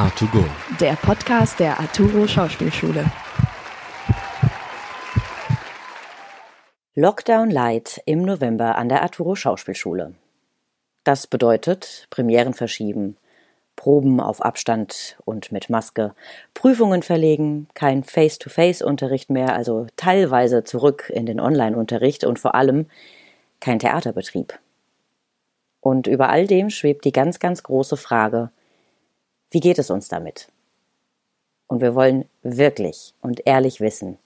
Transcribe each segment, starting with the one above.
A2Go. Der Podcast der Arturo Schauspielschule. Lockdown Light im November an der Arturo Schauspielschule. Das bedeutet Premieren verschieben, Proben auf Abstand und mit Maske, Prüfungen verlegen, kein Face-to-Face-Unterricht mehr, also teilweise zurück in den Online-Unterricht und vor allem kein Theaterbetrieb. Und über all dem schwebt die ganz, ganz große Frage, wie geht es uns damit? Und wir wollen wirklich und ehrlich wissen,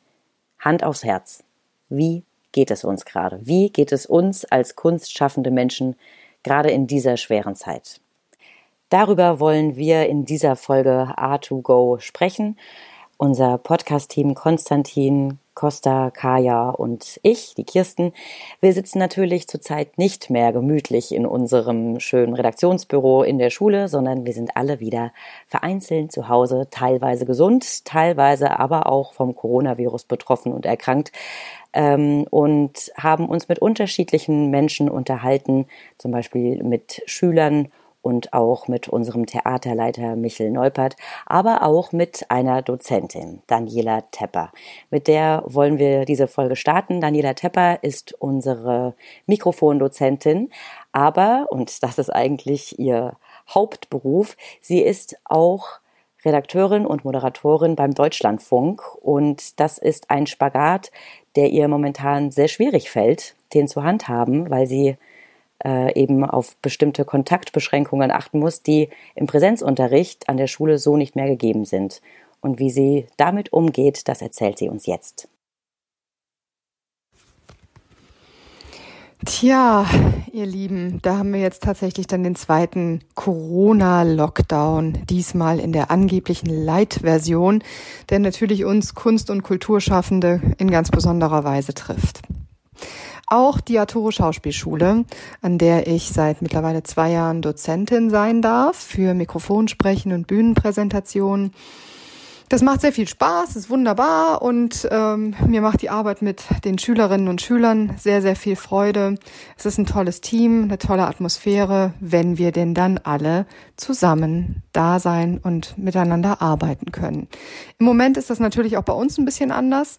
Hand aufs Herz, wie geht es uns gerade? Wie geht es uns als kunstschaffende Menschen gerade in dieser schweren Zeit? Darüber wollen wir in dieser Folge A2Go sprechen. Unser Podcast-Team Konstantin, Costa, Kaya und ich, die Kirsten, wir sitzen natürlich zurzeit nicht mehr gemütlich in unserem schönen Redaktionsbüro in der Schule, sondern wir sind alle wieder vereinzelt zu Hause, teilweise gesund, teilweise aber auch vom Coronavirus betroffen und erkrankt ähm, und haben uns mit unterschiedlichen Menschen unterhalten, zum Beispiel mit Schülern und auch mit unserem Theaterleiter Michel Neupert, aber auch mit einer Dozentin, Daniela Tepper. Mit der wollen wir diese Folge starten. Daniela Tepper ist unsere Mikrofondozentin, aber, und das ist eigentlich ihr Hauptberuf, sie ist auch Redakteurin und Moderatorin beim Deutschlandfunk und das ist ein Spagat, der ihr momentan sehr schwierig fällt, den zu handhaben, weil sie äh, eben auf bestimmte Kontaktbeschränkungen achten muss, die im Präsenzunterricht an der Schule so nicht mehr gegeben sind. Und wie sie damit umgeht, das erzählt sie uns jetzt. Tja, ihr Lieben, da haben wir jetzt tatsächlich dann den zweiten Corona-Lockdown, diesmal in der angeblichen Light-Version, der natürlich uns Kunst- und Kulturschaffende in ganz besonderer Weise trifft. Auch die Arturo Schauspielschule, an der ich seit mittlerweile zwei Jahren Dozentin sein darf für Mikrofonsprechen und Bühnenpräsentationen, das macht sehr viel Spaß, ist wunderbar und ähm, mir macht die Arbeit mit den Schülerinnen und Schülern sehr, sehr viel Freude. Es ist ein tolles Team, eine tolle Atmosphäre, wenn wir denn dann alle zusammen da sein und miteinander arbeiten können. Im Moment ist das natürlich auch bei uns ein bisschen anders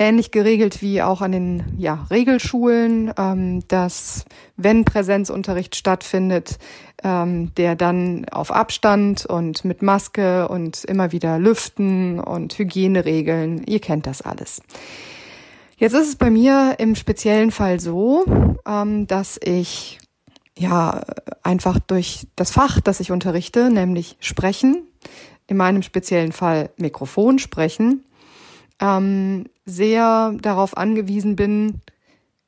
ähnlich geregelt wie auch an den ja, Regelschulen, ähm, dass wenn Präsenzunterricht stattfindet, ähm, der dann auf Abstand und mit Maske und immer wieder Lüften und Hygieneregeln, ihr kennt das alles. Jetzt ist es bei mir im speziellen Fall so, ähm, dass ich ja einfach durch das Fach, das ich unterrichte, nämlich sprechen, in meinem speziellen Fall Mikrofon sprechen, ähm, sehr darauf angewiesen bin,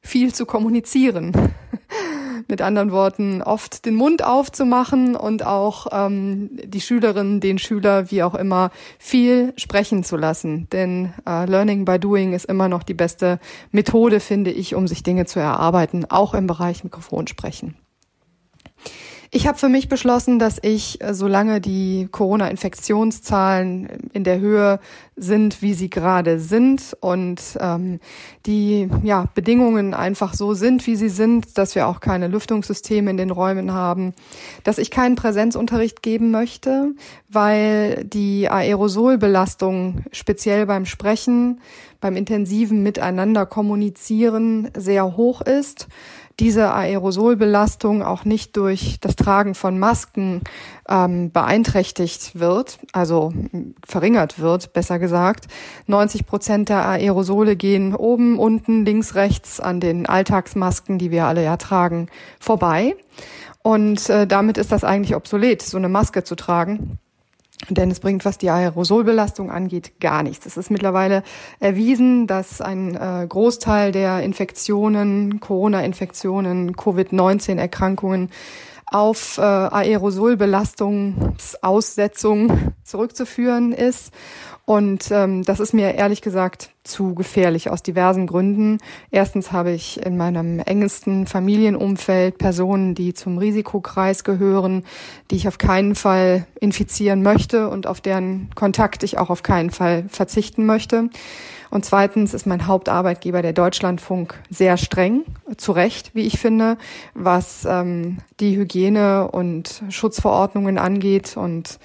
viel zu kommunizieren. Mit anderen Worten, oft den Mund aufzumachen und auch ähm, die Schülerinnen, den Schüler, wie auch immer, viel sprechen zu lassen. Denn äh, Learning by Doing ist immer noch die beste Methode, finde ich, um sich Dinge zu erarbeiten, auch im Bereich Mikrofonsprechen. Ich habe für mich beschlossen, dass ich, äh, solange die Corona-Infektionszahlen in der Höhe sind, wie sie gerade sind und ähm, die ja, Bedingungen einfach so sind, wie sie sind, dass wir auch keine Lüftungssysteme in den Räumen haben, dass ich keinen Präsenzunterricht geben möchte, weil die Aerosolbelastung speziell beim Sprechen, beim intensiven Miteinander kommunizieren sehr hoch ist diese Aerosolbelastung auch nicht durch das Tragen von Masken ähm, beeinträchtigt wird, also verringert wird, besser gesagt. 90 Prozent der Aerosole gehen oben, unten, links, rechts an den Alltagsmasken, die wir alle ja tragen, vorbei. Und äh, damit ist das eigentlich obsolet, so eine Maske zu tragen. Denn es bringt, was die Aerosolbelastung angeht, gar nichts. Es ist mittlerweile erwiesen, dass ein äh, Großteil der Infektionen, Corona-Infektionen, Covid-19-Erkrankungen auf äh, Aerosolbelastungsaussetzung zurückzuführen ist. Und ähm, das ist mir ehrlich gesagt zu gefährlich aus diversen Gründen. Erstens habe ich in meinem engsten Familienumfeld Personen, die zum Risikokreis gehören, die ich auf keinen Fall infizieren möchte und auf deren Kontakt ich auch auf keinen Fall verzichten möchte. Und zweitens ist mein Hauptarbeitgeber der Deutschlandfunk sehr streng, zu Recht, wie ich finde, was ähm, die Hygiene und Schutzverordnungen angeht und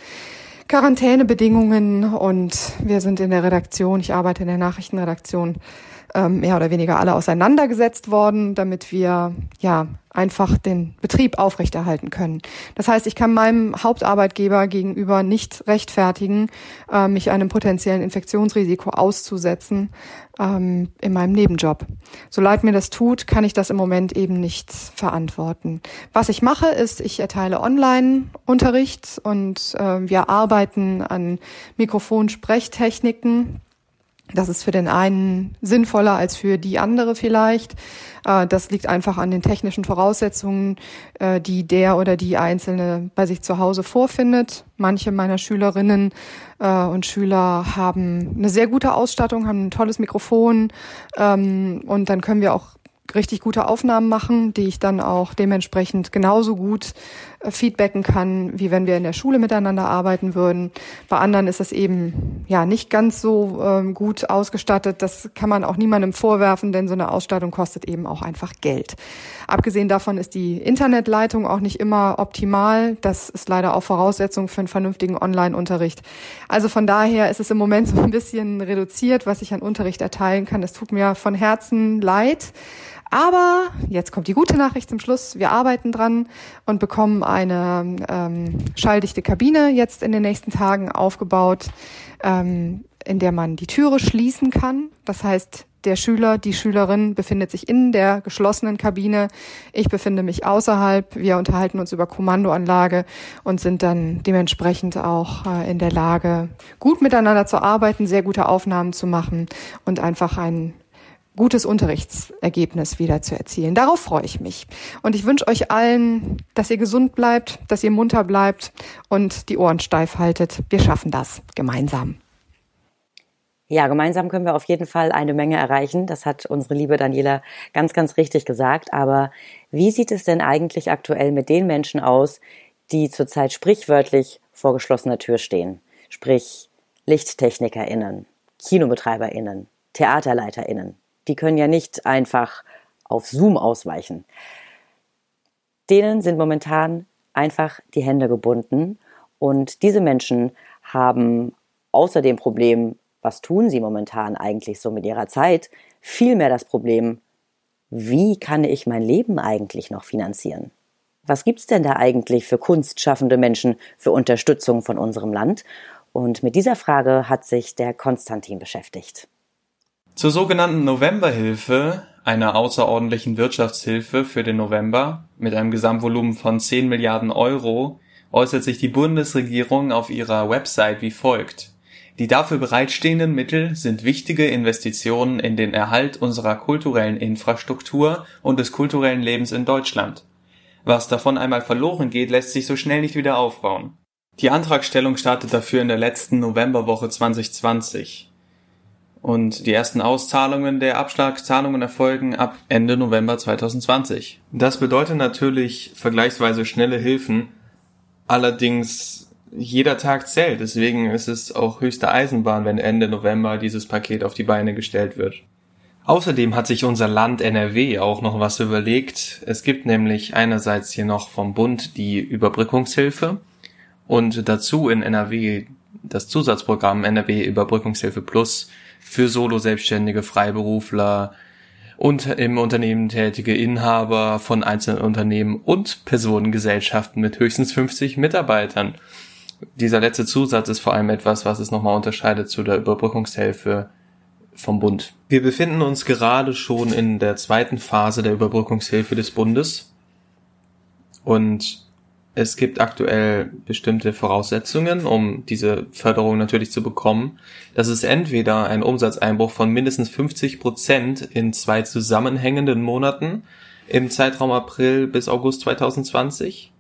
Quarantänebedingungen und wir sind in der Redaktion, ich arbeite in der Nachrichtenredaktion, ähm, mehr oder weniger alle auseinandergesetzt worden, damit wir ja einfach den Betrieb aufrechterhalten können. Das heißt, ich kann meinem Hauptarbeitgeber gegenüber nicht rechtfertigen, äh, mich einem potenziellen Infektionsrisiko auszusetzen ähm, in meinem Nebenjob. So leid mir das tut, kann ich das im Moment eben nicht verantworten. Was ich mache, ist, ich erteile Online-Unterricht und äh, wir arbeiten an Mikrofonsprechtechniken das ist für den einen sinnvoller als für die andere vielleicht. Äh, das liegt einfach an den technischen Voraussetzungen, äh, die der oder die Einzelne bei sich zu Hause vorfindet. Manche meiner Schülerinnen äh, und Schüler haben eine sehr gute Ausstattung, haben ein tolles Mikrofon ähm, und dann können wir auch richtig gute Aufnahmen machen, die ich dann auch dementsprechend genauso gut äh, feedbacken kann, wie wenn wir in der Schule miteinander arbeiten würden. Bei anderen ist es eben ja nicht ganz so ähm, gut ausgestattet. Das kann man auch niemandem vorwerfen, denn so eine Ausstattung kostet eben auch einfach Geld. Abgesehen davon ist die Internetleitung auch nicht immer optimal. Das ist leider auch Voraussetzung für einen vernünftigen Online-Unterricht. Also von daher ist es im Moment so ein bisschen reduziert, was ich an Unterricht erteilen kann. Es tut mir von Herzen leid. Aber jetzt kommt die gute Nachricht zum Schluss. Wir arbeiten dran und bekommen eine ähm, schalldichte Kabine jetzt in den nächsten Tagen aufgebaut, ähm, in der man die Türe schließen kann. Das heißt, der Schüler, die Schülerin befindet sich in der geschlossenen Kabine. Ich befinde mich außerhalb. Wir unterhalten uns über Kommandoanlage und sind dann dementsprechend auch äh, in der Lage, gut miteinander zu arbeiten, sehr gute Aufnahmen zu machen und einfach ein gutes Unterrichtsergebnis wieder zu erzielen. Darauf freue ich mich. Und ich wünsche euch allen, dass ihr gesund bleibt, dass ihr munter bleibt und die Ohren steif haltet. Wir schaffen das gemeinsam. Ja, gemeinsam können wir auf jeden Fall eine Menge erreichen. Das hat unsere liebe Daniela ganz, ganz richtig gesagt. Aber wie sieht es denn eigentlich aktuell mit den Menschen aus, die zurzeit sprichwörtlich vor geschlossener Tür stehen? Sprich LichttechnikerInnen, KinobetreiberInnen, TheaterleiterInnen, die können ja nicht einfach auf Zoom ausweichen. Denen sind momentan einfach die Hände gebunden und diese Menschen haben außer dem Problem, was tun sie momentan eigentlich so mit ihrer Zeit, vielmehr das Problem, wie kann ich mein Leben eigentlich noch finanzieren? Was gibt's denn da eigentlich für kunstschaffende Menschen für Unterstützung von unserem Land? Und mit dieser Frage hat sich der Konstantin beschäftigt. Zur sogenannten Novemberhilfe, einer außerordentlichen Wirtschaftshilfe für den November mit einem Gesamtvolumen von 10 Milliarden Euro, äußert sich die Bundesregierung auf ihrer Website wie folgt. Die dafür bereitstehenden Mittel sind wichtige Investitionen in den Erhalt unserer kulturellen Infrastruktur und des kulturellen Lebens in Deutschland. Was davon einmal verloren geht, lässt sich so schnell nicht wieder aufbauen. Die Antragstellung startet dafür in der letzten Novemberwoche 2020 und die ersten Auszahlungen der Abschlagszahlungen erfolgen ab Ende November 2020. Das bedeutet natürlich vergleichsweise schnelle Hilfen, allerdings jeder Tag zählt, deswegen ist es auch höchste Eisenbahn, wenn Ende November dieses Paket auf die Beine gestellt wird. Außerdem hat sich unser Land NRW auch noch was überlegt. Es gibt nämlich einerseits hier noch vom Bund die Überbrückungshilfe und dazu in NRW das Zusatzprogramm NRW Überbrückungshilfe Plus für Solo-Selbstständige, Freiberufler und im Unternehmen tätige Inhaber von einzelnen Unternehmen und Personengesellschaften mit höchstens 50 Mitarbeitern. Dieser letzte Zusatz ist vor allem etwas, was es nochmal unterscheidet zu der Überbrückungshilfe vom Bund. Wir befinden uns gerade schon in der zweiten Phase der Überbrückungshilfe des Bundes und es gibt aktuell bestimmte Voraussetzungen, um diese Förderung natürlich zu bekommen. Das ist entweder ein Umsatzeinbruch von mindestens 50 Prozent in zwei zusammenhängenden Monaten im Zeitraum April bis August 2020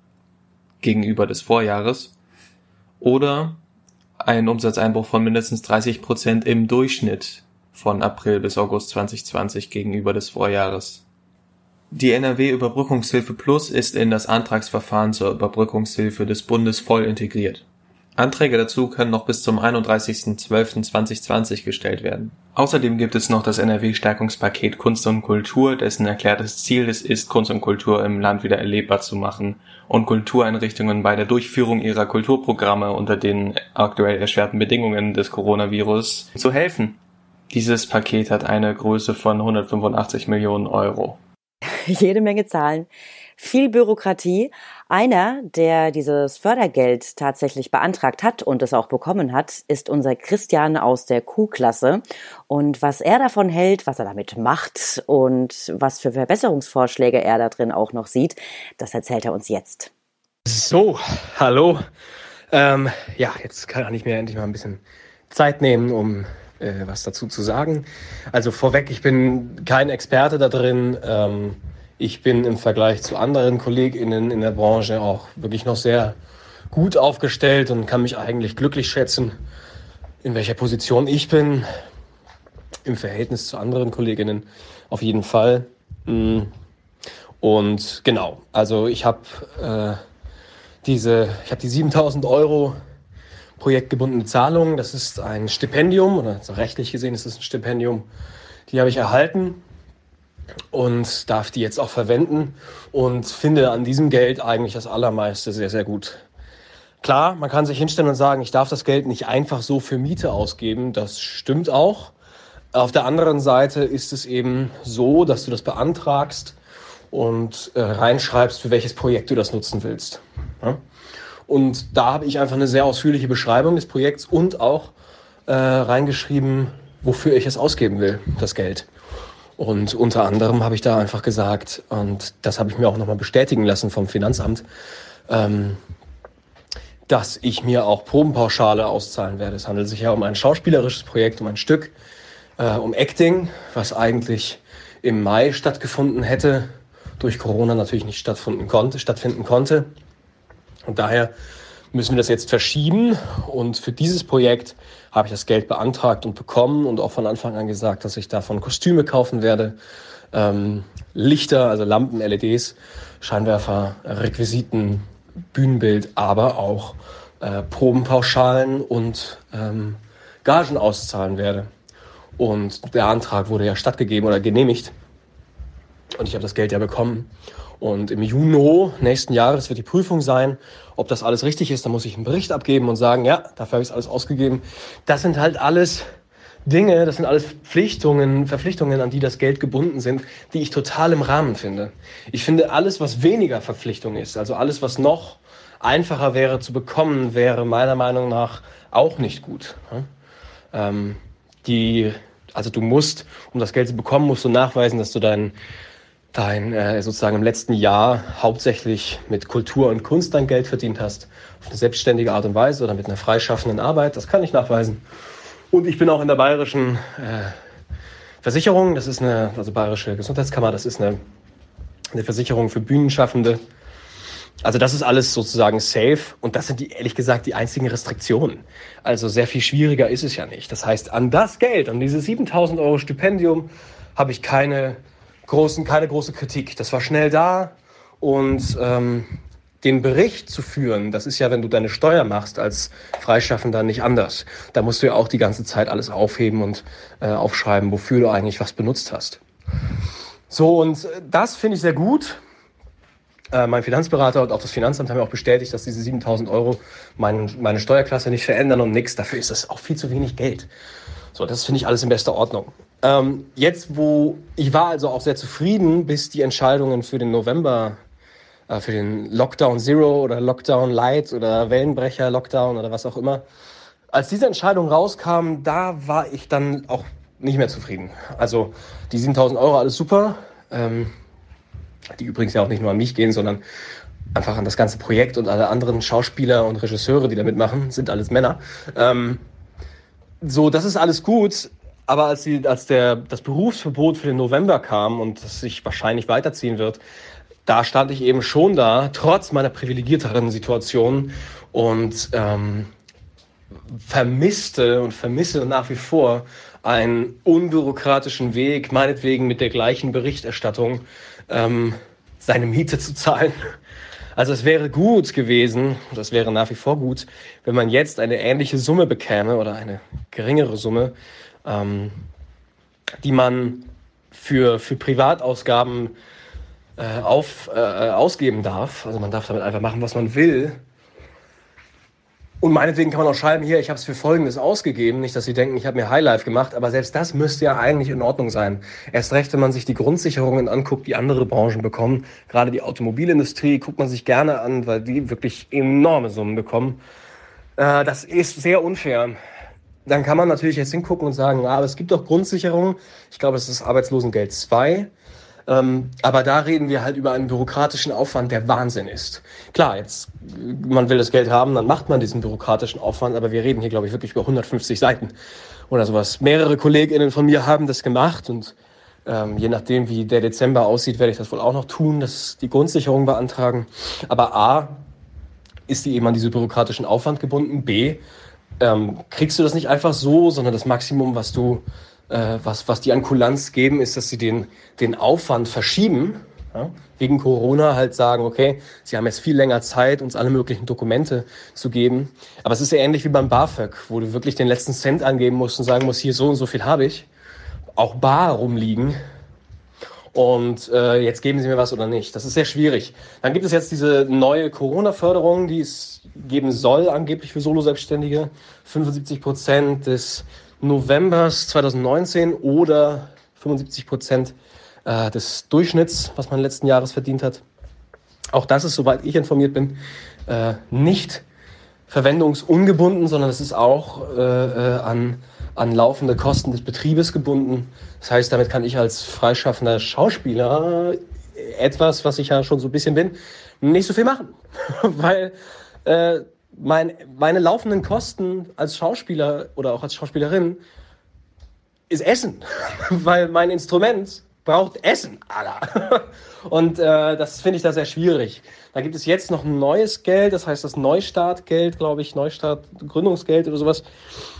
gegenüber des Vorjahres oder ein Umsatzeinbruch von mindestens 30 Prozent im Durchschnitt von April bis August 2020 gegenüber des Vorjahres. Die NRW-Überbrückungshilfe Plus ist in das Antragsverfahren zur Überbrückungshilfe des Bundes voll integriert. Anträge dazu können noch bis zum 31.12.2020 gestellt werden. Außerdem gibt es noch das NRW-Stärkungspaket Kunst und Kultur, dessen erklärtes Ziel es ist, Kunst und Kultur im Land wieder erlebbar zu machen und Kultureinrichtungen bei der Durchführung ihrer Kulturprogramme unter den aktuell erschwerten Bedingungen des Coronavirus zu helfen. Dieses Paket hat eine Größe von 185 Millionen Euro. Jede Menge Zahlen, viel Bürokratie, einer, der dieses Fördergeld tatsächlich beantragt hat und es auch bekommen hat, ist unser Christian aus der Q-Klasse. Und was er davon hält, was er damit macht und was für Verbesserungsvorschläge er da drin auch noch sieht, das erzählt er uns jetzt. So, hallo. Ähm, ja, jetzt kann ich mir endlich mal ein bisschen Zeit nehmen, um äh, was dazu zu sagen. Also vorweg, ich bin kein Experte da drin. Ähm, ich bin im Vergleich zu anderen KollegInnen in der Branche auch wirklich noch sehr gut aufgestellt und kann mich eigentlich glücklich schätzen, in welcher Position ich bin. Im Verhältnis zu anderen Kolleginnen auf jeden Fall. Mm. Und genau, also ich habe äh, diese, ich habe die 7000 Euro projektgebundene Zahlung. Das ist ein Stipendium oder rechtlich gesehen ist es ein Stipendium. Die habe ich erhalten und darf die jetzt auch verwenden und finde an diesem Geld eigentlich das Allermeiste sehr, sehr gut. Klar, man kann sich hinstellen und sagen, ich darf das Geld nicht einfach so für Miete ausgeben. Das stimmt auch. Auf der anderen Seite ist es eben so, dass du das beantragst und äh, reinschreibst, für welches Projekt du das nutzen willst. Ja? Und da habe ich einfach eine sehr ausführliche Beschreibung des Projekts und auch äh, reingeschrieben, wofür ich es ausgeben will, das Geld. Und unter anderem habe ich da einfach gesagt, und das habe ich mir auch nochmal bestätigen lassen vom Finanzamt, ähm, dass ich mir auch Probenpauschale auszahlen werde. Es handelt sich ja um ein schauspielerisches Projekt, um ein Stück, äh, um Acting, was eigentlich im Mai stattgefunden hätte, durch Corona natürlich nicht stattfinden konnte. Stattfinden konnte. Und daher müssen wir das jetzt verschieben. Und für dieses Projekt habe ich das Geld beantragt und bekommen und auch von Anfang an gesagt, dass ich davon Kostüme kaufen werde, ähm, Lichter, also Lampen, LEDs, Scheinwerfer, Requisiten, Bühnenbild, aber auch äh, Probenpauschalen und ähm, Gagen auszahlen werde. Und der Antrag wurde ja stattgegeben oder genehmigt. Und ich habe das Geld ja bekommen. Und im Juni nächsten Jahres wird die Prüfung sein, ob das alles richtig ist. Da muss ich einen Bericht abgeben und sagen, ja, dafür habe ich es alles ausgegeben. Das sind halt alles Dinge, das sind alles Verpflichtungen, Verpflichtungen, an die das Geld gebunden sind, die ich total im Rahmen finde. Ich finde alles, was weniger Verpflichtung ist, also alles, was noch einfacher wäre zu bekommen, wäre meiner Meinung nach auch nicht gut. Ähm, die, also du musst, um das Geld zu bekommen, musst du nachweisen, dass du deinen dein äh, sozusagen im letzten Jahr hauptsächlich mit Kultur und Kunst dein Geld verdient hast, auf eine selbstständige Art und Weise oder mit einer freischaffenden Arbeit, das kann ich nachweisen. Und ich bin auch in der bayerischen äh, Versicherung, das ist eine, also bayerische Gesundheitskammer, das ist eine, eine Versicherung für Bühnenschaffende. Also das ist alles sozusagen safe und das sind die, ehrlich gesagt die einzigen Restriktionen. Also sehr viel schwieriger ist es ja nicht. Das heißt, an das Geld, an dieses 7000 Euro Stipendium habe ich keine großen, keine große Kritik. Das war schnell da und ähm, den Bericht zu führen, das ist ja, wenn du deine Steuer machst als Freischaffender nicht anders. Da musst du ja auch die ganze Zeit alles aufheben und äh, aufschreiben, wofür du eigentlich was benutzt hast. So, und das finde ich sehr gut. Äh, mein Finanzberater und auch das Finanzamt haben ja auch bestätigt, dass diese 7000 Euro meine, meine Steuerklasse nicht verändern und nichts. Dafür ist das auch viel zu wenig Geld. So, das finde ich alles in bester Ordnung. Ähm, jetzt, wo ich war also auch sehr zufrieden, bis die Entscheidungen für den November, äh, für den Lockdown Zero oder Lockdown Light oder Wellenbrecher Lockdown oder was auch immer, als diese Entscheidung rauskam, da war ich dann auch nicht mehr zufrieden. Also die 7000 Euro, alles super. Ähm, die übrigens ja auch nicht nur an mich gehen, sondern einfach an das ganze Projekt und alle anderen Schauspieler und Regisseure, die da mitmachen, sind alles Männer. Ähm, so, das ist alles gut, aber als, die, als der, das Berufsverbot für den November kam und das sich wahrscheinlich weiterziehen wird, da stand ich eben schon da, trotz meiner privilegierteren Situation und ähm, vermisste und vermisse nach wie vor einen unbürokratischen Weg, meinetwegen mit der gleichen Berichterstattung, ähm, seine Miete zu zahlen. Also es wäre gut gewesen, das wäre nach wie vor gut, wenn man jetzt eine ähnliche Summe bekäme oder eine geringere Summe, ähm, die man für, für Privatausgaben äh, auf, äh, ausgeben darf. Also man darf damit einfach machen, was man will. Und meinetwegen kann man auch schreiben, hier, ich habe es für Folgendes ausgegeben. Nicht, dass Sie denken, ich habe mir Highlife gemacht, aber selbst das müsste ja eigentlich in Ordnung sein. Erst recht, wenn man sich die Grundsicherungen anguckt, die andere Branchen bekommen. Gerade die Automobilindustrie guckt man sich gerne an, weil die wirklich enorme Summen bekommen. Äh, das ist sehr unfair. Dann kann man natürlich jetzt hingucken und sagen, ja, aber es gibt doch Grundsicherungen. Ich glaube, es ist Arbeitslosengeld 2. Ähm, aber da reden wir halt über einen bürokratischen Aufwand, der Wahnsinn ist. Klar, jetzt, man will das Geld haben, dann macht man diesen bürokratischen Aufwand, aber wir reden hier, glaube ich, wirklich über 150 Seiten oder sowas. Mehrere KollegInnen von mir haben das gemacht und ähm, je nachdem, wie der Dezember aussieht, werde ich das wohl auch noch tun, dass die Grundsicherung beantragen. Aber A, ist die eben an diesen bürokratischen Aufwand gebunden. B, ähm, kriegst du das nicht einfach so, sondern das Maximum, was du äh, was, was die an Kulanz geben, ist, dass sie den, den Aufwand verschieben, ja, wegen Corona halt sagen, okay, sie haben jetzt viel länger Zeit, uns alle möglichen Dokumente zu geben. Aber es ist ja ähnlich wie beim BAföG, wo du wirklich den letzten Cent angeben musst und sagen musst, hier so und so viel habe ich. Auch bar rumliegen. Und äh, jetzt geben sie mir was oder nicht. Das ist sehr schwierig. Dann gibt es jetzt diese neue Corona-Förderung, die es geben soll, angeblich für Solo-Selbstständige. 75 Prozent des Novembers 2019 oder 75 Prozent äh, des Durchschnitts, was man letzten Jahres verdient hat. Auch das ist, soweit ich informiert bin, äh, nicht verwendungsungebunden, sondern es ist auch äh, äh, an, an laufende Kosten des Betriebes gebunden. Das heißt, damit kann ich als freischaffender Schauspieler etwas, was ich ja schon so ein bisschen bin, nicht so viel machen. Weil äh, mein, meine laufenden Kosten als Schauspieler oder auch als Schauspielerin ist Essen, weil mein Instrument braucht Essen, Alter. Und äh, das finde ich da sehr schwierig. Da gibt es jetzt noch ein neues Geld, das heißt das Neustartgeld, glaube ich, Neustart, Gründungsgeld oder sowas.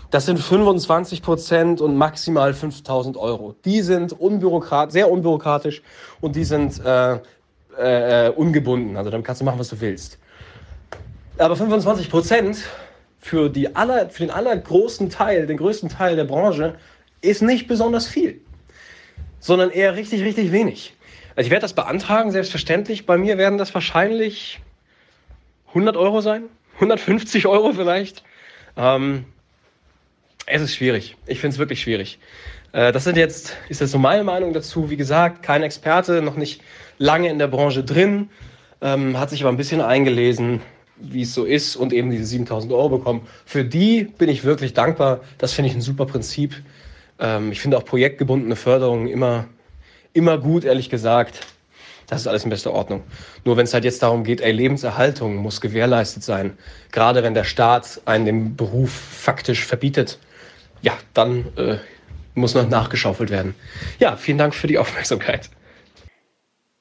Das sind 25 Prozent und maximal 5000 Euro. Die sind unbürokrat, sehr unbürokratisch und die sind äh, äh, ungebunden. Also damit kannst du machen, was du willst. Aber 25 Prozent für, die aller, für den allergroßen Teil, den größten Teil der Branche, ist nicht besonders viel, sondern eher richtig, richtig wenig. Also ich werde das beantragen, selbstverständlich. Bei mir werden das wahrscheinlich 100 Euro sein, 150 Euro vielleicht. Ähm, es ist schwierig. Ich finde es wirklich schwierig. Äh, das sind jetzt, ist jetzt so meine Meinung dazu. Wie gesagt, kein Experte, noch nicht lange in der Branche drin, ähm, hat sich aber ein bisschen eingelesen wie es so ist und eben diese 7000 Euro bekommen. Für die bin ich wirklich dankbar. Das finde ich ein super Prinzip. Ähm, ich finde auch projektgebundene Förderungen immer, immer gut, ehrlich gesagt. Das ist alles in bester Ordnung. Nur wenn es halt jetzt darum geht, ey, Lebenserhaltung muss gewährleistet sein. Gerade wenn der Staat einen den Beruf faktisch verbietet, ja, dann äh, muss noch nachgeschaufelt werden. Ja, vielen Dank für die Aufmerksamkeit.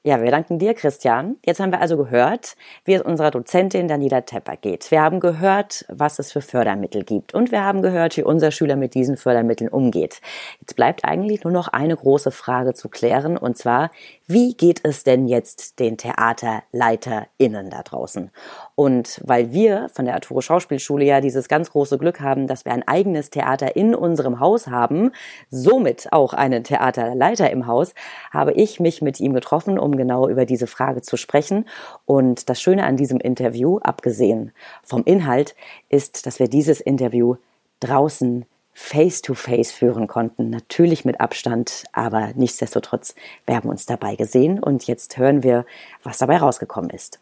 Ja, wir danken dir, Christian. Jetzt haben wir also gehört, wie es unserer Dozentin Daniela Tepper geht. Wir haben gehört, was es für Fördermittel gibt. Und wir haben gehört, wie unser Schüler mit diesen Fördermitteln umgeht. Jetzt bleibt eigentlich nur noch eine große Frage zu klären, und zwar, wie geht es denn jetzt den TheaterleiterInnen da draußen? Und weil wir von der Arturo Schauspielschule ja dieses ganz große Glück haben, dass wir ein eigenes Theater in unserem Haus haben, somit auch einen Theaterleiter im Haus, habe ich mich mit ihm getroffen, um genau über diese Frage zu sprechen. Und das Schöne an diesem Interview, abgesehen vom Inhalt, ist, dass wir dieses Interview draußen face-to-face -face führen konnten. Natürlich mit Abstand, aber nichtsdestotrotz, wir haben uns dabei gesehen und jetzt hören wir, was dabei rausgekommen ist.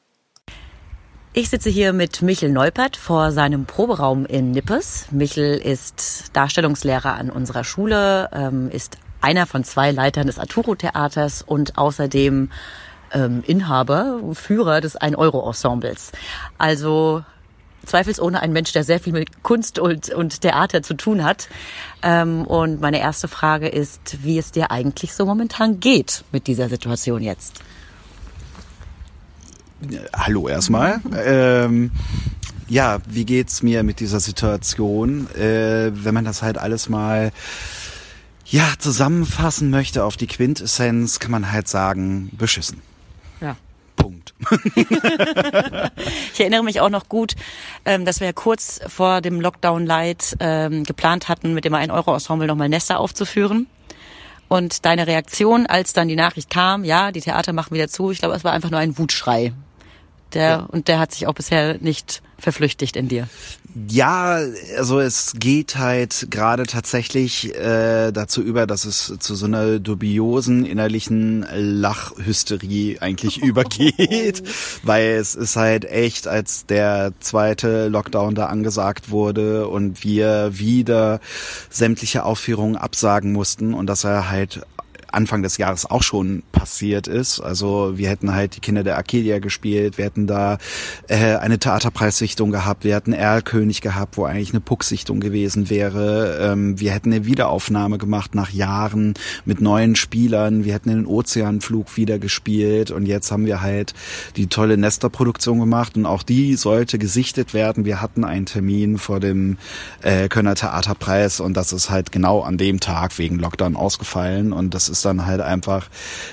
Ich sitze hier mit Michel Neupert vor seinem Proberaum in Nippes. Michel ist Darstellungslehrer an unserer Schule, ähm, ist einer von zwei Leitern des Arturo-Theaters und außerdem ähm, Inhaber, Führer des Ein-Euro-Ensembles. Also zweifelsohne ein Mensch, der sehr viel mit Kunst und, und Theater zu tun hat. Ähm, und meine erste Frage ist, wie es dir eigentlich so momentan geht mit dieser Situation jetzt. Hallo erstmal. ähm, ja, wie geht's mir mit dieser Situation? Äh, wenn man das halt alles mal ja zusammenfassen möchte auf die Quintessenz, kann man halt sagen, beschissen. Ja. Punkt. ich erinnere mich auch noch gut, ähm, dass wir ja kurz vor dem Lockdown Light ähm, geplant hatten, mit dem 1-Euro-Ensemble nochmal Nester aufzuführen. Und deine Reaktion, als dann die Nachricht kam, ja, die Theater machen wieder zu, ich glaube, es war einfach nur ein Wutschrei. Der, ja. Und der hat sich auch bisher nicht verflüchtigt in dir. Ja, also es geht halt gerade tatsächlich äh, dazu über, dass es zu so einer dubiosen innerlichen Lachhysterie eigentlich übergeht, weil es ist halt echt, als der zweite Lockdown da angesagt wurde und wir wieder sämtliche Aufführungen absagen mussten und dass er halt Anfang des Jahres auch schon passiert ist. Also wir hätten halt die Kinder der Arcadia gespielt, wir hätten da äh, eine Theaterpreissichtung gehabt, wir hätten Erlkönig gehabt, wo eigentlich eine Pucksichtung gewesen wäre. Ähm, wir hätten eine Wiederaufnahme gemacht nach Jahren mit neuen Spielern, wir hätten den Ozeanflug wieder gespielt und jetzt haben wir halt die tolle Nester-Produktion gemacht und auch die sollte gesichtet werden. Wir hatten einen Termin vor dem äh, Kölner Theaterpreis und das ist halt genau an dem Tag wegen Lockdown ausgefallen und das ist dann halt einfach,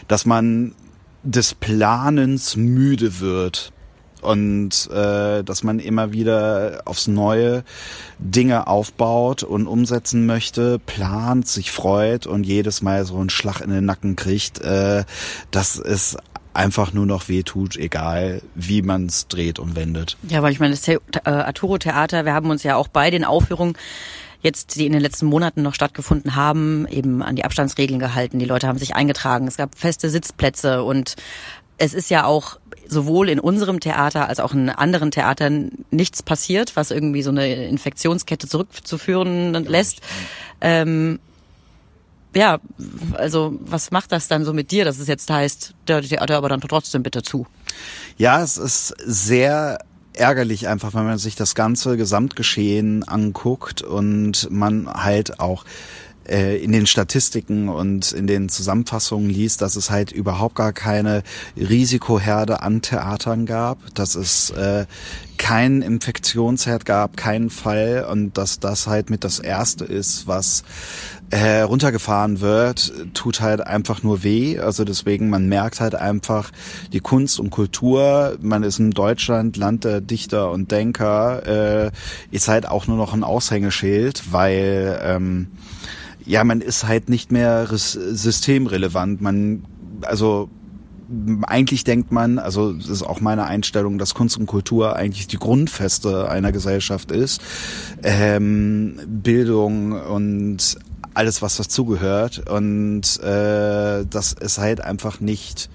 dass man des Planens müde wird und äh, dass man immer wieder aufs Neue Dinge aufbaut und umsetzen möchte, plant, sich freut und jedes Mal so einen Schlag in den Nacken kriegt, äh, dass es einfach nur noch wehtut, egal wie man es dreht und wendet. Ja, aber ich meine, das äh, Arturo Theater, wir haben uns ja auch bei den Aufführungen jetzt, die in den letzten Monaten noch stattgefunden haben, eben an die Abstandsregeln gehalten. Die Leute haben sich eingetragen. Es gab feste Sitzplätze und es ist ja auch sowohl in unserem Theater als auch in anderen Theatern nichts passiert, was irgendwie so eine Infektionskette zurückzuführen lässt. Ähm, ja, also was macht das dann so mit dir, dass es jetzt heißt, der Theater aber dann trotzdem bitte zu? Ja, es ist sehr ärgerlich einfach, wenn man sich das ganze Gesamtgeschehen anguckt und man halt auch äh, in den Statistiken und in den Zusammenfassungen liest, dass es halt überhaupt gar keine Risikoherde an Theatern gab, dass es äh, keinen Infektionsherd gab, keinen Fall und dass das halt mit das erste ist, was äh, runtergefahren wird, tut halt einfach nur weh. Also deswegen, man merkt halt einfach die Kunst und Kultur. Man ist in Deutschland Land der Dichter und Denker, äh, ist halt auch nur noch ein Aushängeschild, weil ähm, ja, man ist halt nicht mehr systemrelevant. Man, also eigentlich denkt man, also das ist auch meine Einstellung, dass Kunst und Kultur eigentlich die Grundfeste einer Gesellschaft ist. Ähm, Bildung und alles, was dazugehört. Und äh, dass es halt einfach nicht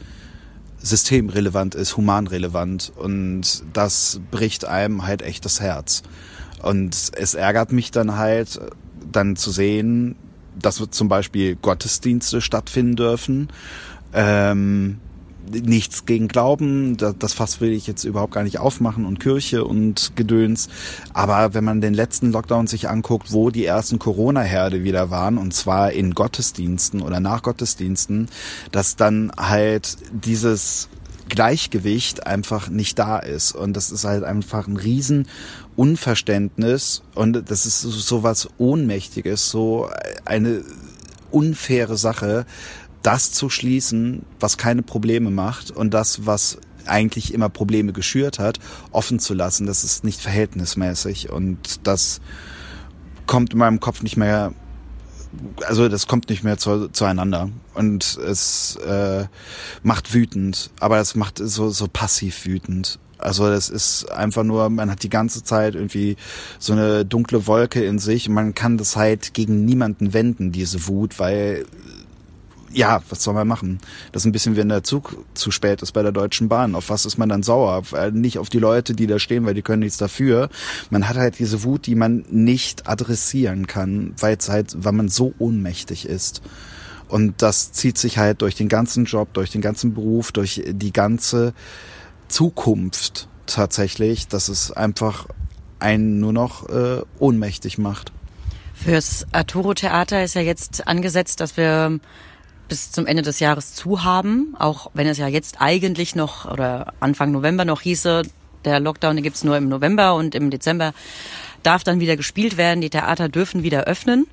systemrelevant ist, humanrelevant. Und das bricht einem halt echt das Herz. Und es ärgert mich dann halt, dann zu sehen, dass zum Beispiel Gottesdienste stattfinden dürfen. Ähm, nichts gegen Glauben, das Fass will ich jetzt überhaupt gar nicht aufmachen und Kirche und Gedöns. Aber wenn man den letzten Lockdown sich anguckt, wo die ersten Corona-Herde wieder waren, und zwar in Gottesdiensten oder nach Gottesdiensten, dass dann halt dieses Gleichgewicht einfach nicht da ist. Und das ist halt einfach ein riesen Unverständnis und das ist so was Ohnmächtiges, so eine unfaire Sache, das zu schließen, was keine Probleme macht und das, was eigentlich immer Probleme geschürt hat, offen zu lassen. Das ist nicht verhältnismäßig und das kommt in meinem Kopf nicht mehr, also das kommt nicht mehr zu, zueinander und es äh, macht wütend, aber es macht so, so passiv wütend. Also das ist einfach nur, man hat die ganze Zeit irgendwie so eine dunkle Wolke in sich und man kann das halt gegen niemanden wenden, diese Wut, weil ja, was soll man machen? Das ist ein bisschen, wenn der Zug zu spät ist bei der Deutschen Bahn. Auf was ist man dann sauer? Nicht auf die Leute, die da stehen, weil die können nichts dafür. Man hat halt diese Wut, die man nicht adressieren kann, weil es halt, weil man so ohnmächtig ist. Und das zieht sich halt durch den ganzen Job, durch den ganzen Beruf, durch die ganze Zukunft tatsächlich, dass es einfach einen nur noch äh, ohnmächtig macht. Fürs Arturo Theater ist ja jetzt angesetzt, dass wir bis zum Ende des Jahres zu haben, auch wenn es ja jetzt eigentlich noch oder Anfang November noch hieße, der Lockdown den gibt's nur im November und im Dezember darf dann wieder gespielt werden, die Theater dürfen wieder öffnen.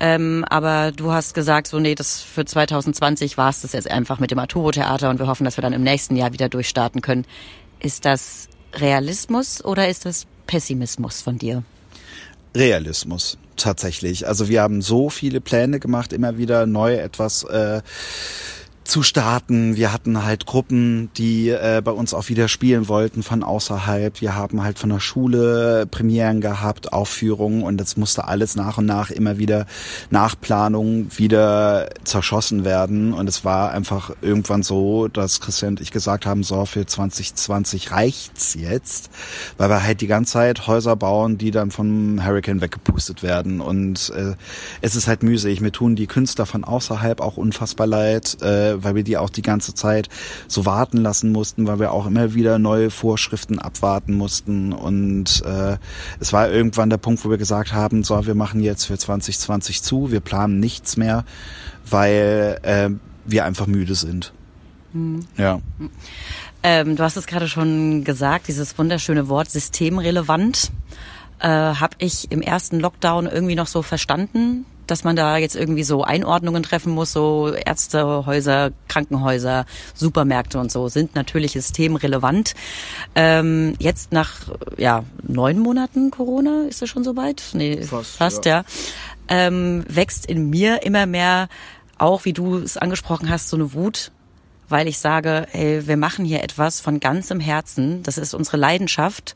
Ähm, aber du hast gesagt, so nee, das für 2020 war es das jetzt einfach mit dem Arturo Theater und wir hoffen, dass wir dann im nächsten Jahr wieder durchstarten können. Ist das Realismus oder ist das Pessimismus von dir? Realismus tatsächlich. Also wir haben so viele Pläne gemacht, immer wieder neu etwas äh, zu starten. Wir hatten halt Gruppen, die äh, bei uns auch wieder spielen wollten von außerhalb. Wir haben halt von der Schule Premieren gehabt, Aufführungen und das musste alles nach und nach immer wieder Nachplanung wieder zerschossen werden. Und es war einfach irgendwann so, dass Christian und ich gesagt haben, so für 2020 reicht's jetzt, weil wir halt die ganze Zeit Häuser bauen, die dann vom Hurricane weggepustet werden. Und äh, es ist halt müßig. Mir tun die Künstler von außerhalb auch unfassbar leid. Äh, weil wir die auch die ganze Zeit so warten lassen mussten, weil wir auch immer wieder neue Vorschriften abwarten mussten. Und äh, es war irgendwann der Punkt, wo wir gesagt haben, so, wir machen jetzt für 2020 zu, wir planen nichts mehr, weil äh, wir einfach müde sind. Mhm. Ja. Ähm, du hast es gerade schon gesagt, dieses wunderschöne Wort systemrelevant. Äh, habe ich im ersten Lockdown irgendwie noch so verstanden, dass man da jetzt irgendwie so Einordnungen treffen muss, so Ärztehäuser, Krankenhäuser, Supermärkte und so sind natürlich systemrelevant. Ähm, jetzt nach ja neun Monaten Corona ist es schon soweit? Nee, fast, fast ja. ja. Ähm, wächst in mir immer mehr auch, wie du es angesprochen hast, so eine Wut weil ich sage, ey, wir machen hier etwas von ganzem Herzen. Das ist unsere Leidenschaft.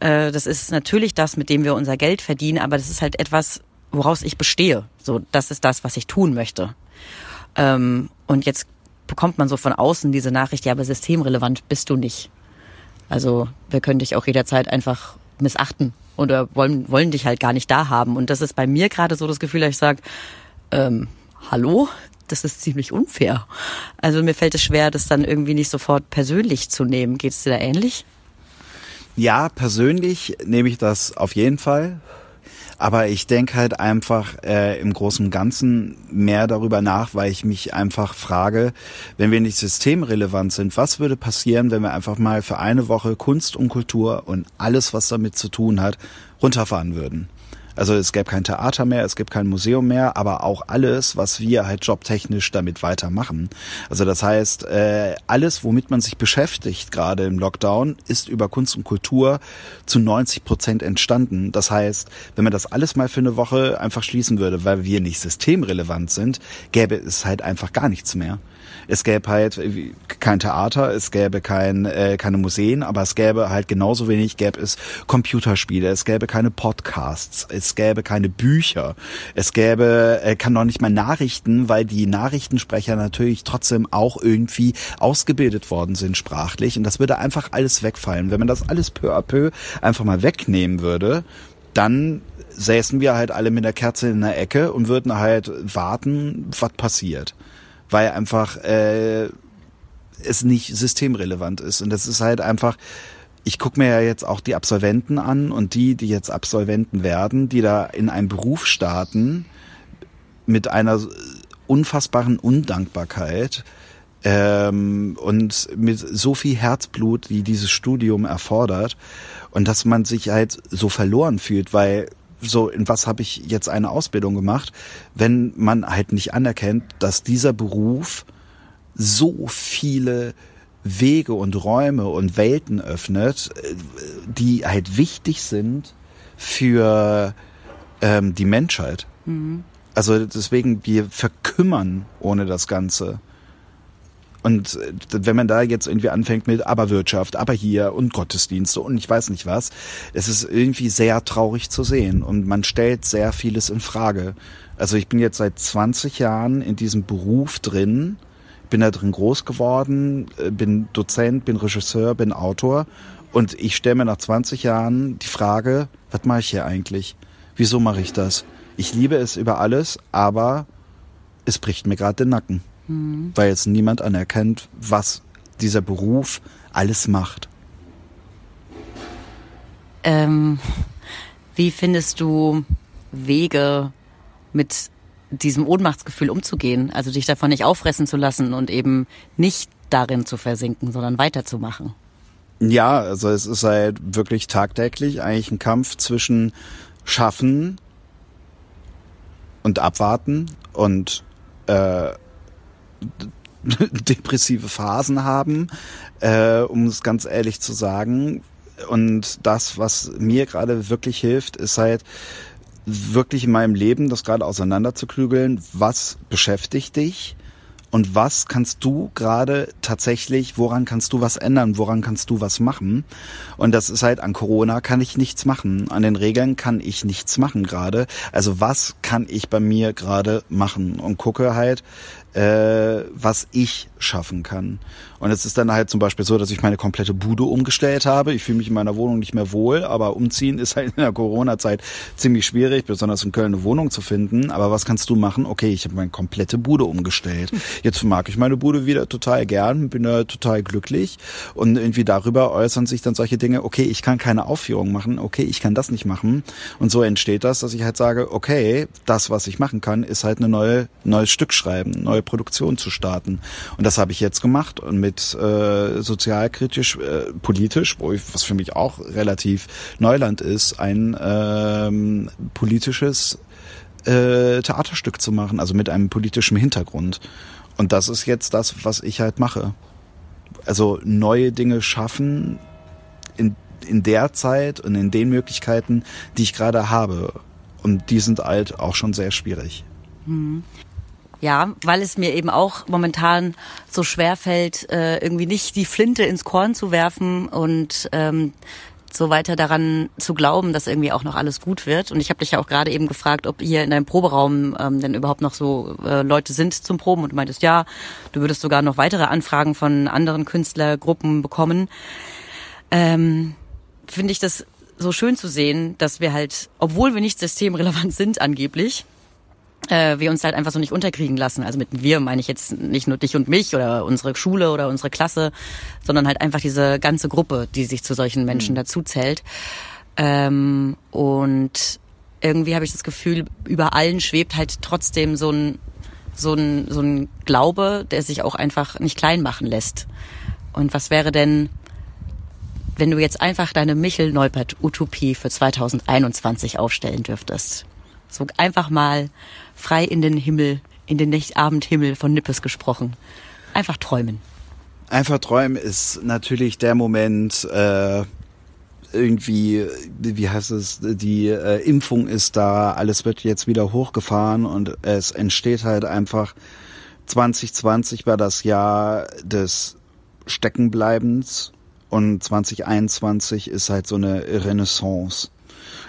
Äh, das ist natürlich das, mit dem wir unser Geld verdienen, aber das ist halt etwas, woraus ich bestehe. So, das ist das, was ich tun möchte. Ähm, und jetzt bekommt man so von außen diese Nachricht, ja, aber systemrelevant bist du nicht. Also wir können dich auch jederzeit einfach missachten oder wollen, wollen dich halt gar nicht da haben. Und das ist bei mir gerade so das Gefühl, dass ich sage, ähm, hallo, das ist ziemlich unfair. Also mir fällt es schwer, das dann irgendwie nicht sofort persönlich zu nehmen. Geht es dir da ähnlich? Ja, persönlich nehme ich das auf jeden Fall. Aber ich denke halt einfach äh, im Großen und Ganzen mehr darüber nach, weil ich mich einfach frage, wenn wir nicht systemrelevant sind, was würde passieren, wenn wir einfach mal für eine Woche Kunst und Kultur und alles, was damit zu tun hat, runterfahren würden? Also es gäbe kein Theater mehr, es gibt kein Museum mehr, aber auch alles, was wir halt jobtechnisch damit weitermachen. Also das heißt, äh, alles, womit man sich beschäftigt, gerade im Lockdown, ist über Kunst und Kultur zu 90 Prozent entstanden. Das heißt, wenn man das alles mal für eine Woche einfach schließen würde, weil wir nicht systemrelevant sind, gäbe es halt einfach gar nichts mehr. Es gäbe halt äh, kein Theater, es gäbe kein, äh, keine Museen, aber es gäbe halt genauso wenig, gäbe es Computerspiele, es gäbe keine Podcasts, es gäbe keine Bücher, es gäbe, äh, kann noch nicht mal Nachrichten, weil die Nachrichtensprecher natürlich trotzdem auch irgendwie ausgebildet worden sind sprachlich und das würde einfach alles wegfallen. Wenn man das alles peu à peu einfach mal wegnehmen würde, dann säßen wir halt alle mit der Kerze in der Ecke und würden halt warten, was passiert weil einfach äh, es nicht systemrelevant ist. Und das ist halt einfach, ich gucke mir ja jetzt auch die Absolventen an und die, die jetzt Absolventen werden, die da in einen Beruf starten mit einer unfassbaren Undankbarkeit ähm, und mit so viel Herzblut, wie dieses Studium erfordert und dass man sich halt so verloren fühlt, weil so, in was habe ich jetzt eine Ausbildung gemacht, wenn man halt nicht anerkennt, dass dieser Beruf so viele Wege und Räume und Welten öffnet, äh, die halt wichtig sind für ähm, die Menschheit. Mhm. Also deswegen, wir verkümmern ohne das Ganze. Und äh, wenn man da jetzt irgendwie anfängt mit aber Wirtschaft, aber hier und Gottesdienste und ich weiß nicht was, es ist irgendwie sehr traurig zu sehen und man stellt sehr vieles in Frage. Also ich bin jetzt seit 20 Jahren in diesem Beruf drin, bin da drin groß geworden, äh, bin Dozent, bin Regisseur, bin Autor und ich stelle mir nach 20 Jahren die Frage, was mache ich hier eigentlich? Wieso mache ich das? Ich liebe es über alles, aber es bricht mir gerade den Nacken mhm. weil jetzt niemand anerkennt, was dieser Beruf alles macht. Ähm, wie findest du Wege, mit diesem Ohnmachtsgefühl umzugehen? Also dich davon nicht auffressen zu lassen und eben nicht darin zu versinken, sondern weiterzumachen? Ja, also es ist halt wirklich tagtäglich eigentlich ein Kampf zwischen Schaffen und abwarten und äh, depressive Phasen haben, äh, um es ganz ehrlich zu sagen. Und das, was mir gerade wirklich hilft, ist halt wirklich in meinem Leben das gerade auseinanderzuklügeln, was beschäftigt dich und was kannst du gerade tatsächlich, woran kannst du was ändern, woran kannst du was machen? Und das ist halt an Corona kann ich nichts machen, an den Regeln kann ich nichts machen gerade. Also was kann ich bei mir gerade machen und gucke halt, äh, was ich schaffen kann. Und es ist dann halt zum Beispiel so, dass ich meine komplette Bude umgestellt habe. Ich fühle mich in meiner Wohnung nicht mehr wohl, aber umziehen ist halt in der Corona-Zeit ziemlich schwierig, besonders in Köln eine Wohnung zu finden. Aber was kannst du machen? Okay, ich habe meine komplette Bude umgestellt. Jetzt mag ich meine Bude wieder total gern, bin da total glücklich und irgendwie darüber äußern sich dann solche Dinge, okay, ich kann keine Aufführung machen, okay, ich kann das nicht machen. Und so entsteht das, dass ich halt sage, okay, das, was ich machen kann, ist halt eine neue, neues Stück schreiben, neue Produktion zu starten. Und das habe ich jetzt gemacht und mit äh, sozialkritisch, äh, politisch, wo ich, was für mich auch relativ Neuland ist, ein ähm, politisches äh, Theaterstück zu machen, also mit einem politischen Hintergrund. Und das ist jetzt das, was ich halt mache. Also neue Dinge schaffen in, in der Zeit und in den Möglichkeiten, die ich gerade habe. Und die sind halt auch schon sehr schwierig. Ja, weil es mir eben auch momentan so schwer fällt, äh, irgendwie nicht die Flinte ins Korn zu werfen und ähm, so weiter daran zu glauben, dass irgendwie auch noch alles gut wird. Und ich habe dich ja auch gerade eben gefragt, ob hier in deinem Proberaum ähm, denn überhaupt noch so äh, Leute sind zum Proben. Und du meintest, ja, du würdest sogar noch weitere Anfragen von anderen Künstlergruppen bekommen. Ähm, Finde ich das so schön zu sehen, dass wir halt, obwohl wir nicht systemrelevant sind angeblich, äh, wir uns halt einfach so nicht unterkriegen lassen. Also mit wir meine ich jetzt nicht nur dich und mich oder unsere Schule oder unsere Klasse, sondern halt einfach diese ganze Gruppe, die sich zu solchen Menschen mhm. dazu zählt. Ähm, und irgendwie habe ich das Gefühl, über allen schwebt halt trotzdem so ein, so ein, so ein Glaube, der sich auch einfach nicht klein machen lässt. Und was wäre denn, wenn du jetzt einfach deine Michel-Neupert-Utopie für 2021 aufstellen dürftest? So einfach mal frei in den Himmel, in den Abendhimmel von Nippes gesprochen. Einfach träumen. Einfach träumen ist natürlich der Moment, äh, irgendwie, wie heißt es, die äh, Impfung ist da, alles wird jetzt wieder hochgefahren und es entsteht halt einfach 2020 war das Jahr des Steckenbleibens und 2021 ist halt so eine Renaissance.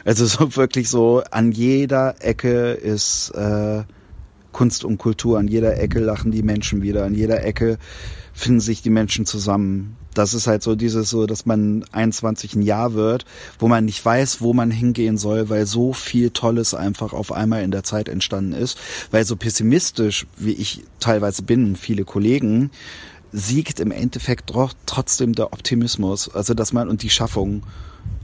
Also so wirklich so an jeder Ecke ist äh, Kunst und Kultur, an jeder Ecke lachen die Menschen wieder, an jeder Ecke finden sich die Menschen zusammen. Das ist halt so dieses so, dass man 21 ein Jahr wird, wo man nicht weiß, wo man hingehen soll, weil so viel Tolles einfach auf einmal in der Zeit entstanden ist. Weil so pessimistisch, wie ich teilweise bin, viele Kollegen, siegt im Endeffekt trotzdem der Optimismus. Also dass man und die Schaffung.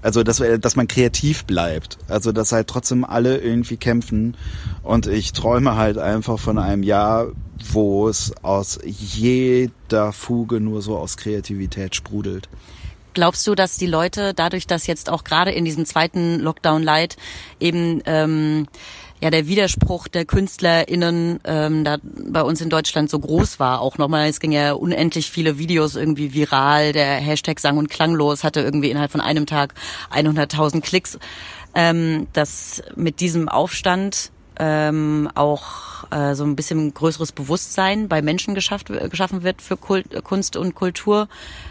Also, dass, dass man kreativ bleibt. Also, dass halt trotzdem alle irgendwie kämpfen. Und ich träume halt einfach von einem Jahr, wo es aus jeder Fuge nur so aus Kreativität sprudelt. Glaubst du, dass die Leute dadurch, dass jetzt auch gerade in diesem zweiten Lockdown Light eben ähm, ja der Widerspruch der KünstlerInnen ähm, da bei uns in Deutschland so groß war. Auch nochmal, es ging ja unendlich viele Videos irgendwie viral. Der Hashtag Sang und Klanglos hatte irgendwie innerhalb von einem Tag 100.000 Klicks. Ähm, dass mit diesem Aufstand ähm, auch äh, so ein bisschen größeres Bewusstsein bei Menschen geschafft, geschaffen wird für Kult, Kunst und Kultur.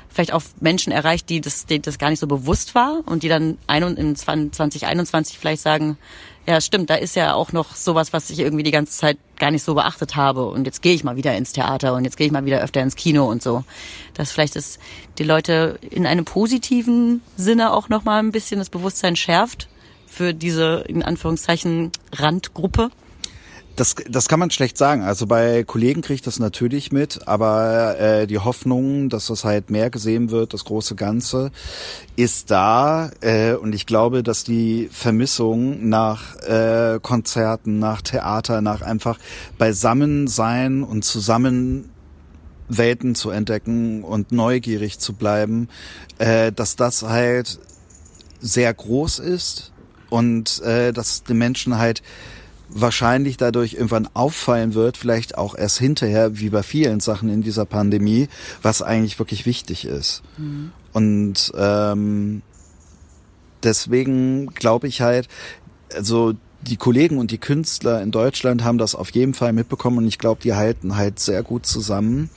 Vielleicht auch Menschen erreicht, die das, die das gar nicht so bewusst war und die dann ein, in 2021 vielleicht sagen, ja, stimmt, da ist ja auch noch sowas, was ich irgendwie die ganze Zeit gar nicht so beachtet habe. Und jetzt gehe ich mal wieder ins Theater und jetzt gehe ich mal wieder öfter ins Kino und so. Dass vielleicht ist die Leute in einem positiven Sinne auch nochmal ein bisschen das Bewusstsein schärft für diese, in Anführungszeichen, Randgruppe. Das, das kann man schlecht sagen. Also bei Kollegen kriege ich das natürlich mit, aber äh, die Hoffnung, dass das halt mehr gesehen wird, das große Ganze, ist da. Äh, und ich glaube, dass die Vermissung nach äh, Konzerten, nach Theater, nach einfach beisammen sein und zusammen Welten zu entdecken und neugierig zu bleiben, äh, dass das halt sehr groß ist und äh, dass die Menschen halt wahrscheinlich dadurch irgendwann auffallen wird, vielleicht auch erst hinterher, wie bei vielen Sachen in dieser Pandemie, was eigentlich wirklich wichtig ist. Mhm. Und ähm, deswegen glaube ich halt, also die Kollegen und die Künstler in Deutschland haben das auf jeden Fall mitbekommen und ich glaube, die halten halt sehr gut zusammen.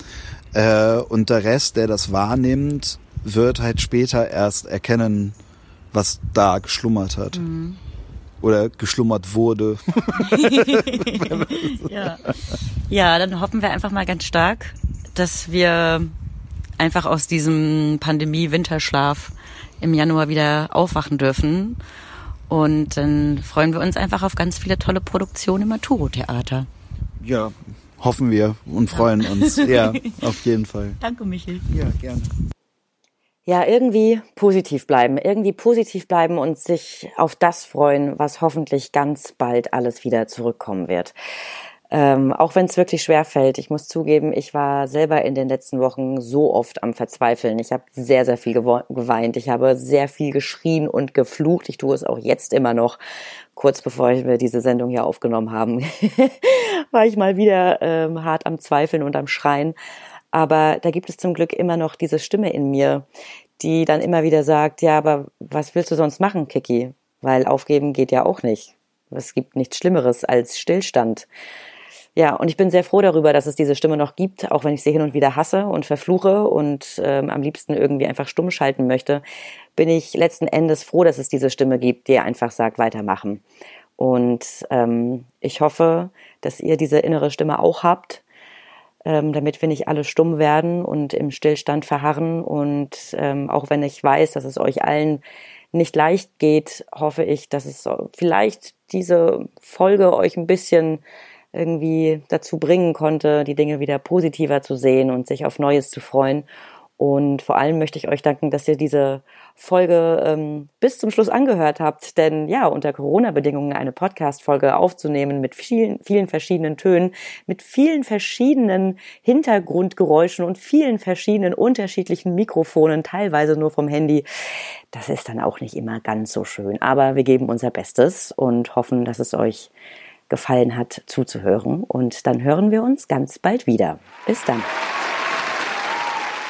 Äh, und der Rest, der das wahrnimmt, wird halt später erst erkennen, was da geschlummert hat. Mhm. Oder geschlummert wurde. ja. ja, dann hoffen wir einfach mal ganz stark, dass wir einfach aus diesem Pandemie-Winterschlaf im Januar wieder aufwachen dürfen. Und dann freuen wir uns einfach auf ganz viele tolle Produktionen im Maturo-Theater. Ja, hoffen wir und freuen ja. uns. Ja, auf jeden Fall. Danke, Michel. Ja, gerne. Ja, irgendwie positiv bleiben, irgendwie positiv bleiben und sich auf das freuen, was hoffentlich ganz bald alles wieder zurückkommen wird. Ähm, auch wenn es wirklich schwer fällt. Ich muss zugeben, ich war selber in den letzten Wochen so oft am Verzweifeln. Ich habe sehr, sehr viel geweint. Ich habe sehr viel geschrien und geflucht. Ich tue es auch jetzt immer noch. Kurz bevor wir diese Sendung hier aufgenommen haben, war ich mal wieder ähm, hart am Zweifeln und am Schreien. Aber da gibt es zum Glück immer noch diese Stimme in mir, die dann immer wieder sagt, ja, aber was willst du sonst machen, Kiki? Weil aufgeben geht ja auch nicht. Es gibt nichts Schlimmeres als Stillstand. Ja, und ich bin sehr froh darüber, dass es diese Stimme noch gibt, auch wenn ich sie hin und wieder hasse und verfluche und ähm, am liebsten irgendwie einfach stumm schalten möchte, bin ich letzten Endes froh, dass es diese Stimme gibt, die einfach sagt, weitermachen. Und ähm, ich hoffe, dass ihr diese innere Stimme auch habt, ähm, damit wir nicht alle stumm werden und im Stillstand verharren. Und ähm, auch wenn ich weiß, dass es euch allen nicht leicht geht, hoffe ich, dass es vielleicht diese Folge euch ein bisschen irgendwie dazu bringen konnte, die Dinge wieder positiver zu sehen und sich auf Neues zu freuen. Und vor allem möchte ich euch danken, dass ihr diese Folge ähm, bis zum Schluss angehört habt. Denn ja, unter Corona-Bedingungen eine Podcast-Folge aufzunehmen mit vielen, vielen verschiedenen Tönen, mit vielen verschiedenen Hintergrundgeräuschen und vielen verschiedenen unterschiedlichen Mikrofonen, teilweise nur vom Handy, das ist dann auch nicht immer ganz so schön. Aber wir geben unser Bestes und hoffen, dass es euch gefallen hat, zuzuhören. Und dann hören wir uns ganz bald wieder. Bis dann.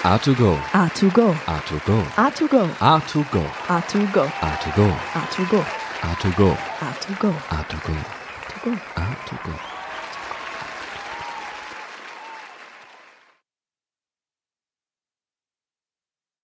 A2Go. A2Go. A2Go. A2Go. A2Go. A2Go. A2Go. A2Go. A2Go. A2Go. A2Go. A2Go. A2Go.